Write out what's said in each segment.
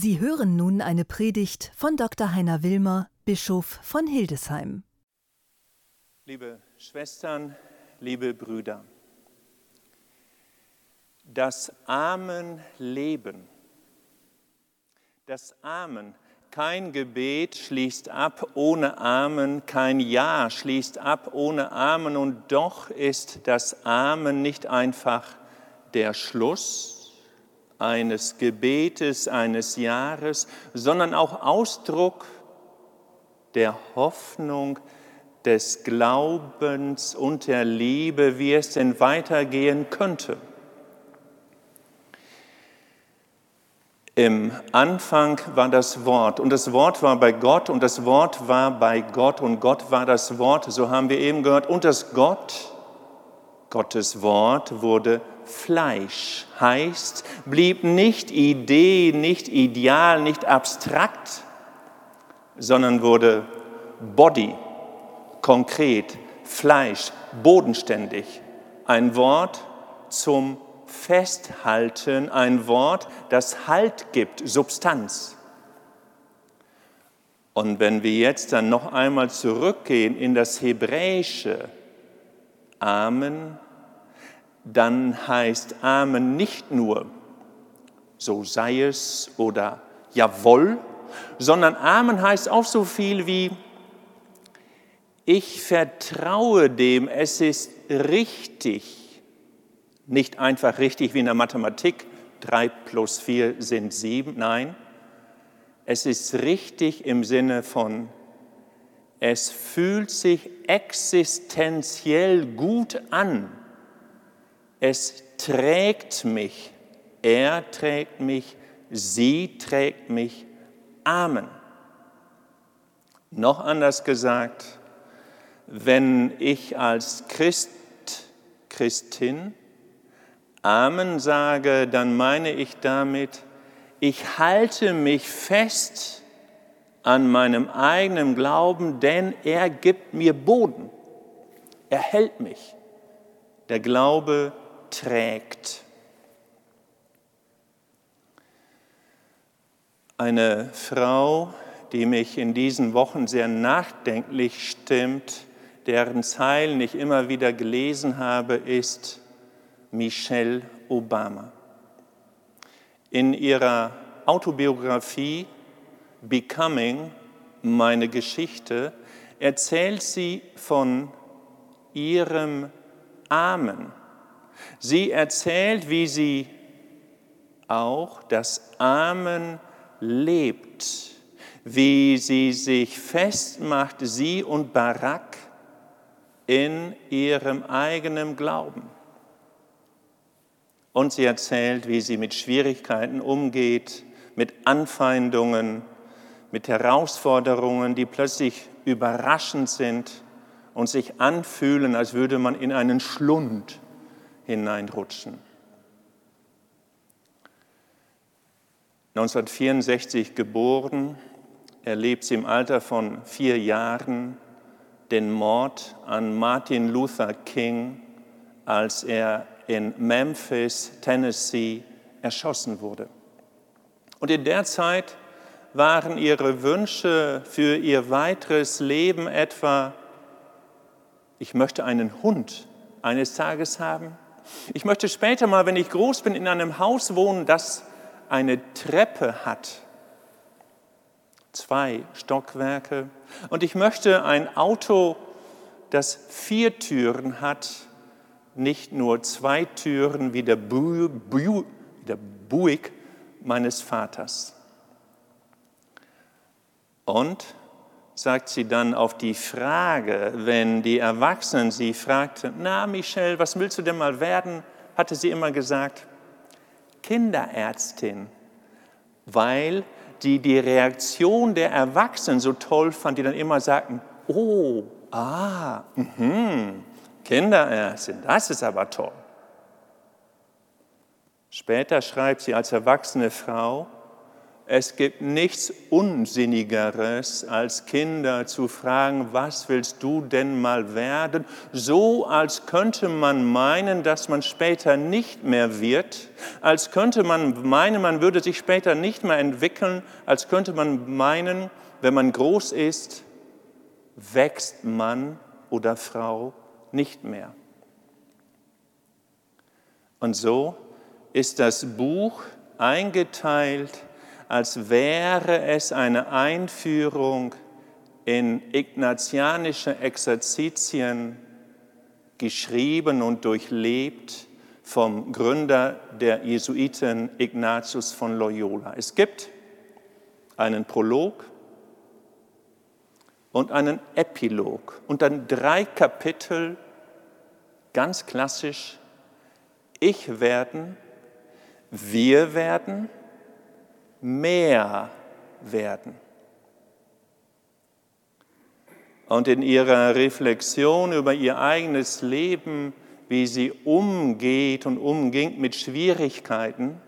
Sie hören nun eine Predigt von Dr. Heiner Wilmer, Bischof von Hildesheim. Liebe Schwestern, liebe Brüder, das Amenleben, das Amen, kein Gebet schließt ab ohne Amen, kein Ja schließt ab ohne Amen und doch ist das Amen nicht einfach der Schluss, eines Gebetes, eines Jahres, sondern auch Ausdruck der Hoffnung, des Glaubens und der Liebe, wie es denn weitergehen könnte. Im Anfang war das Wort und das Wort war bei Gott und das Wort war bei Gott und Gott war das Wort, so haben wir eben gehört. Und das Gott, Gottes Wort wurde Fleisch heißt, blieb nicht Idee, nicht ideal, nicht abstrakt, sondern wurde Body, konkret, Fleisch, bodenständig. Ein Wort zum Festhalten, ein Wort, das Halt gibt, Substanz. Und wenn wir jetzt dann noch einmal zurückgehen in das Hebräische, Amen dann heißt Amen nicht nur, so sei es oder jawohl, sondern Amen heißt auch so viel wie, ich vertraue dem, es ist richtig, nicht einfach richtig wie in der Mathematik, drei plus vier sind sieben, nein, es ist richtig im Sinne von, es fühlt sich existenziell gut an, es trägt mich, er trägt mich, sie trägt mich. Amen. Noch anders gesagt, wenn ich als Christ, Christin Amen sage, dann meine ich damit, ich halte mich fest an meinem eigenen Glauben, denn er gibt mir Boden. Er hält mich. Der Glaube trägt. Eine Frau, die mich in diesen Wochen sehr nachdenklich stimmt, deren Zeilen ich immer wieder gelesen habe, ist Michelle Obama. In ihrer Autobiografie Becoming, meine Geschichte, erzählt sie von ihrem Amen Sie erzählt, wie sie auch das Amen lebt, wie sie sich festmacht, sie und Barak, in ihrem eigenen Glauben. Und sie erzählt, wie sie mit Schwierigkeiten umgeht, mit Anfeindungen, mit Herausforderungen, die plötzlich überraschend sind und sich anfühlen, als würde man in einen Schlund hineinrutschen. 1964 geboren, erlebt sie im Alter von vier Jahren den Mord an Martin Luther King, als er in Memphis, Tennessee, erschossen wurde. Und in der Zeit waren ihre Wünsche für ihr weiteres Leben etwa, ich möchte einen Hund eines Tages haben, ich möchte später mal, wenn ich groß bin, in einem Haus wohnen, das eine Treppe hat. Zwei Stockwerke. Und ich möchte ein Auto, das vier Türen hat, nicht nur zwei Türen wie der, Bu Bu der Buick meines Vaters. Und sagt sie dann auf die Frage, wenn die Erwachsenen sie fragten, na Michelle, was willst du denn mal werden, hatte sie immer gesagt, Kinderärztin, weil die die Reaktion der Erwachsenen so toll fand, die dann immer sagten, oh, ah, mh, Kinderärztin, das ist aber toll. Später schreibt sie als erwachsene Frau, Es gibt nichts Unsinnigeres, als Kinder zu fragen, was willst du denn mal werden? So, als könnte man meinen, dass man später nicht mehr wird, als könnte man meinen, man würde sich später nicht mehr entwickeln, als könnte man meinen, wenn man groß ist, wächst Mann oder Frau nicht mehr. Und so ist das Buch eingeteilt als wäre es eine Einführung in ignatianische Exerzitien, geschrieben und durchlebt vom Gründer der Jesuiten Ignatius von Loyola. Es gibt einen Prolog und einen Epilog und dann drei Kapitel, ganz klassisch, ich werden, wir werden mehr werden. Und in ihrer Reflexion über ihr eigenes Leben, wie sie umgeht und umging mit Schwierigkeiten,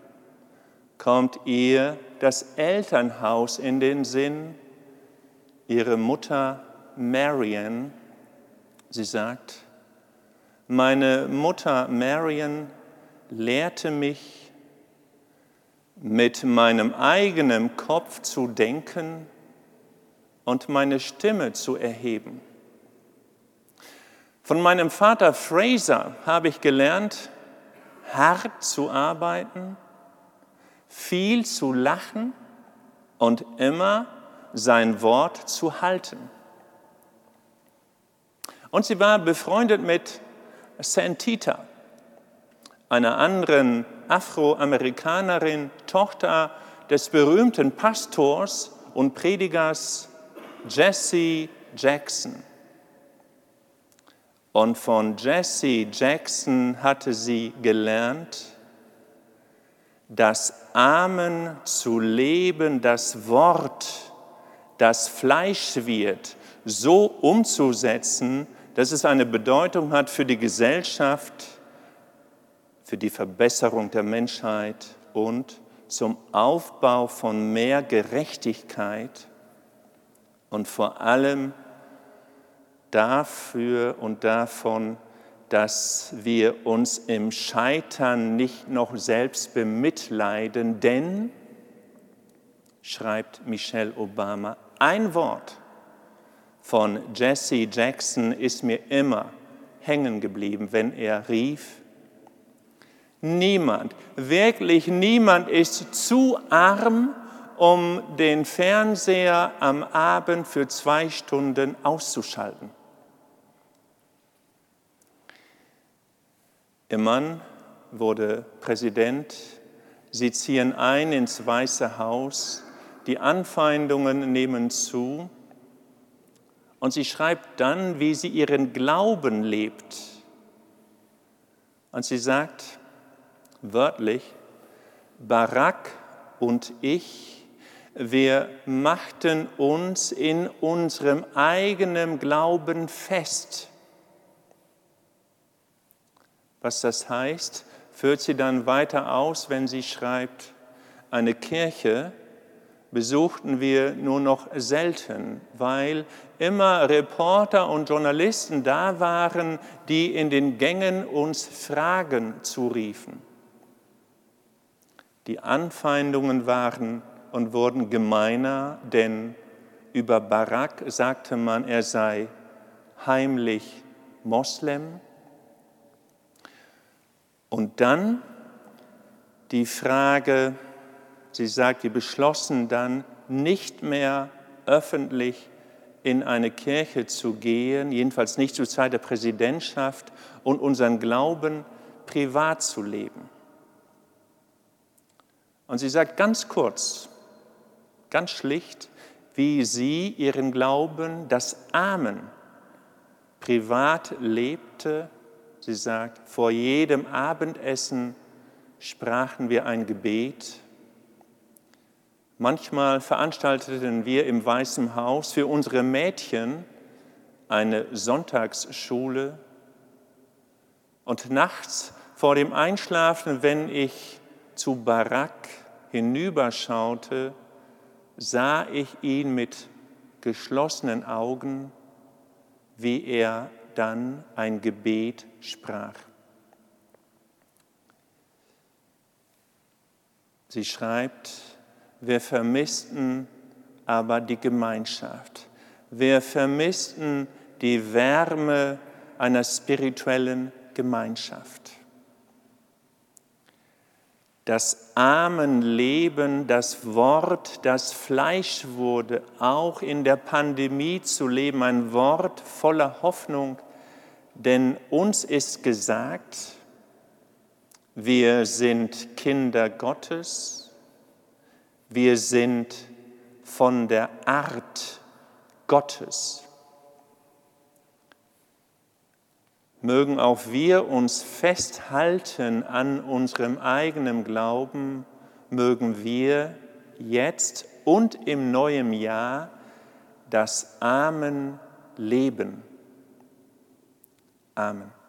kommt ihr das Elternhaus in den Sinn, ihre Mutter Marian. Sie sagt, meine Mutter Marian lehrte mich, mit meinem eigenen Kopf zu denken und meine Stimme zu erheben. Von meinem Vater Fraser habe ich gelernt, hart zu arbeiten, viel zu lachen und immer sein Wort zu halten. Und sie war befreundet mit Santita, einer anderen Afroamerikanerin, Tochter des berühmten Pastors und Predigers Jesse Jackson. Und von Jesse Jackson hatte sie gelernt, das Amen zu leben, das Wort, das Fleisch wird, so umzusetzen, dass es eine Bedeutung hat für die Gesellschaft, für die Verbesserung der Menschheit und zum Aufbau von mehr Gerechtigkeit und vor allem dafür und davon, dass wir uns im Scheitern nicht noch selbst bemitleiden, denn, schreibt Michelle Obama, ein Wort von Jesse Jackson ist mir immer hängen geblieben, wenn er rief, Niemand, wirklich niemand ist zu arm, um den Fernseher am Abend für zwei Stunden auszuschalten. Ihr Mann wurde Präsident. Sie ziehen ein ins Weiße Haus. Die Anfeindungen nehmen zu. Und sie schreibt dann, wie sie ihren Glauben lebt. Und sie sagt, wörtlich, Barak und ich, wir machten uns in unserem eigenen Glauben fest. Was das heißt, führt sie dann weiter aus, wenn sie schreibt, eine Kirche besuchten wir nur noch selten, weil immer Reporter und Journalisten da waren, die in den Gängen uns Fragen zuriefen. Die Anfeindungen waren und wurden gemeiner, denn über Barak sagte man, er sei heimlich Moslem. Und dann die Frage, sie sagt, wir beschlossen dann nicht mehr öffentlich in eine Kirche zu gehen, jedenfalls nicht zur Zeit der Präsidentschaft und unseren Glauben privat zu leben. Und sie sagt ganz kurz, ganz schlicht, wie sie ihren Glauben, das Amen, privat lebte. Sie sagt, vor jedem Abendessen sprachen wir ein Gebet. Manchmal veranstalteten wir im Weißen Haus für unsere Mädchen eine Sonntagsschule. Und nachts vor dem Einschlafen, wenn ich zu Barak hinüberschaute, sah ich ihn mit geschlossenen Augen, wie er dann ein Gebet sprach. Sie schreibt, wir vermissten aber die Gemeinschaft. Wir vermissten die Wärme einer spirituellen Gemeinschaft. Das Armenleben, das Wort, das Fleisch wurde, auch in der Pandemie zu leben, ein Wort voller Hoffnung, denn uns ist gesagt, wir sind Kinder Gottes. Wir sind von der Art Gottes. Mögen auch wir uns festhalten an unserem eigenen Glauben, mögen wir jetzt und im neuen Jahr das Amen leben. Amen.